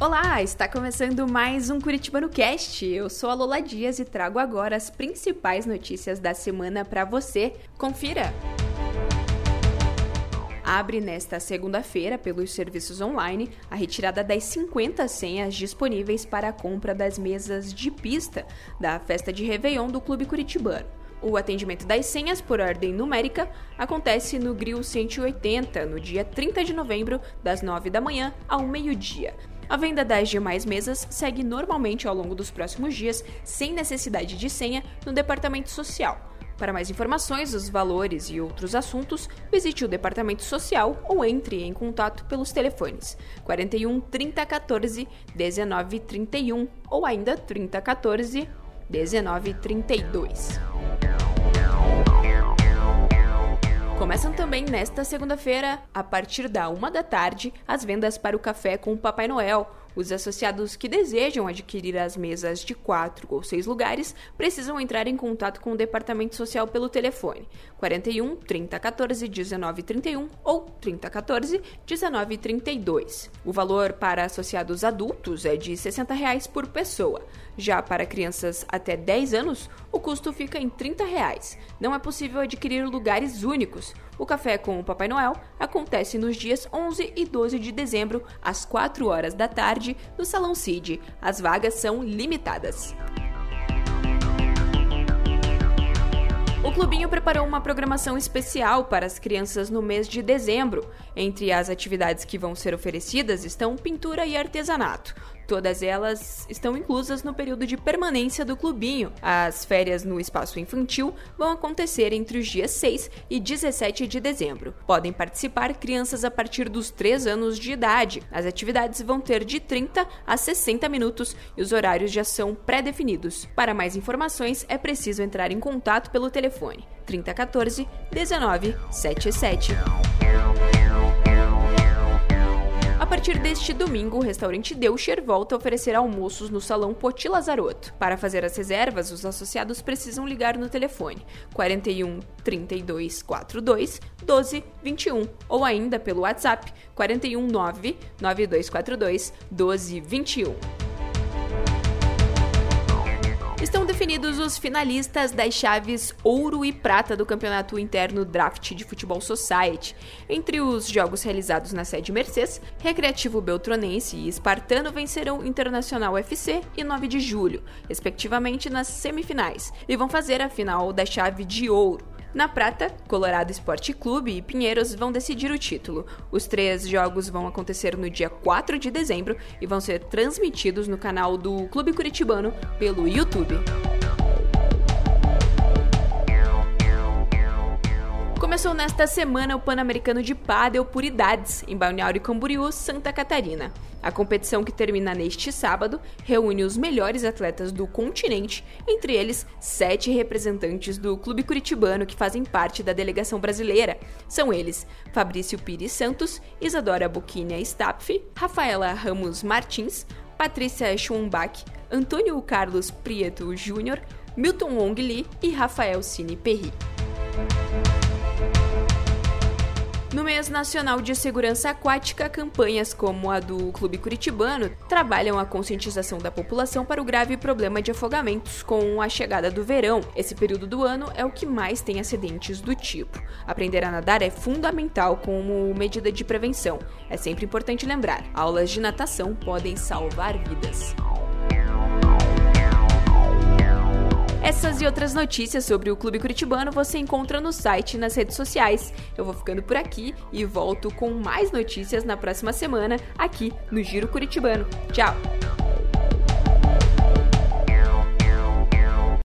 Olá, está começando mais um Curitibano Cast. Eu sou a Lola Dias e trago agora as principais notícias da semana para você. Confira! Abre nesta segunda-feira, pelos serviços online, a retirada das 50 senhas disponíveis para a compra das mesas de pista da festa de Réveillon do Clube Curitibano. O atendimento das senhas por ordem numérica acontece no Grill 180, no dia 30 de novembro, das 9 da manhã ao meio-dia. A venda das demais mesas segue normalmente ao longo dos próximos dias, sem necessidade de senha, no departamento social. Para mais informações, os valores e outros assuntos, visite o departamento social ou entre em contato pelos telefones 41 30 14 19 31 ou ainda 30 14 Começam também nesta segunda-feira, a partir da uma da tarde, as vendas para o café com o Papai Noel, os associados que desejam adquirir as mesas de quatro ou seis lugares precisam entrar em contato com o Departamento Social pelo telefone 41 30 14 19 31 ou 30 14 19 32. O valor para associados adultos é de 60 reais por pessoa. Já para crianças até 10 anos, o custo fica em 30 reais. Não é possível adquirir lugares únicos. O café com o Papai Noel acontece nos dias 11 e 12 de dezembro, às 4 horas da tarde, no Salão Cid. As vagas são limitadas. O Clubinho preparou uma programação especial para as crianças no mês de dezembro. Entre as atividades que vão ser oferecidas estão pintura e artesanato. Todas elas estão inclusas no período de permanência do clubinho. As férias no espaço infantil vão acontecer entre os dias 6 e 17 de dezembro. Podem participar crianças a partir dos 3 anos de idade. As atividades vão ter de 30 a 60 minutos e os horários já são pré-definidos. Para mais informações, é preciso entrar em contato pelo telefone 3014 1977 partir deste domingo, o restaurante Deutscher volta a oferecer almoços no Salão Poti Lazarotto. Para fazer as reservas, os associados precisam ligar no telefone 41 32 42 12 21 ou ainda pelo WhatsApp 41 9 9242 12 21. Definidos os finalistas das chaves ouro e prata do campeonato interno Draft de Futebol Society. Entre os jogos realizados na sede Mercedes, Recreativo Beltronense e Espartano vencerão Internacional FC e 9 de julho, respectivamente nas semifinais, e vão fazer a final da chave de ouro. Na prata, Colorado Esporte Clube e Pinheiros vão decidir o título. Os três jogos vão acontecer no dia 4 de dezembro e vão ser transmitidos no canal do Clube Curitibano pelo YouTube. Começou nesta semana o Pan-Americano de Pádel por idades, em Balneário Camboriú, Santa Catarina. A competição que termina neste sábado reúne os melhores atletas do continente, entre eles sete representantes do Clube Curitibano que fazem parte da delegação brasileira. São eles Fabrício Pires Santos, Isadora Buquinha Stapf, Rafaela Ramos Martins, Patrícia Schwambach, Antônio Carlos Prieto Júnior, Milton Wong Lee e Rafael Cine Perry. No mês nacional de segurança aquática, campanhas como a do Clube Curitibano trabalham a conscientização da população para o grave problema de afogamentos com a chegada do verão. Esse período do ano é o que mais tem acidentes do tipo. Aprender a nadar é fundamental como medida de prevenção. É sempre importante lembrar: aulas de natação podem salvar vidas. Essas e outras notícias sobre o Clube Curitibano você encontra no site e nas redes sociais. Eu vou ficando por aqui e volto com mais notícias na próxima semana aqui no Giro Curitibano. Tchau!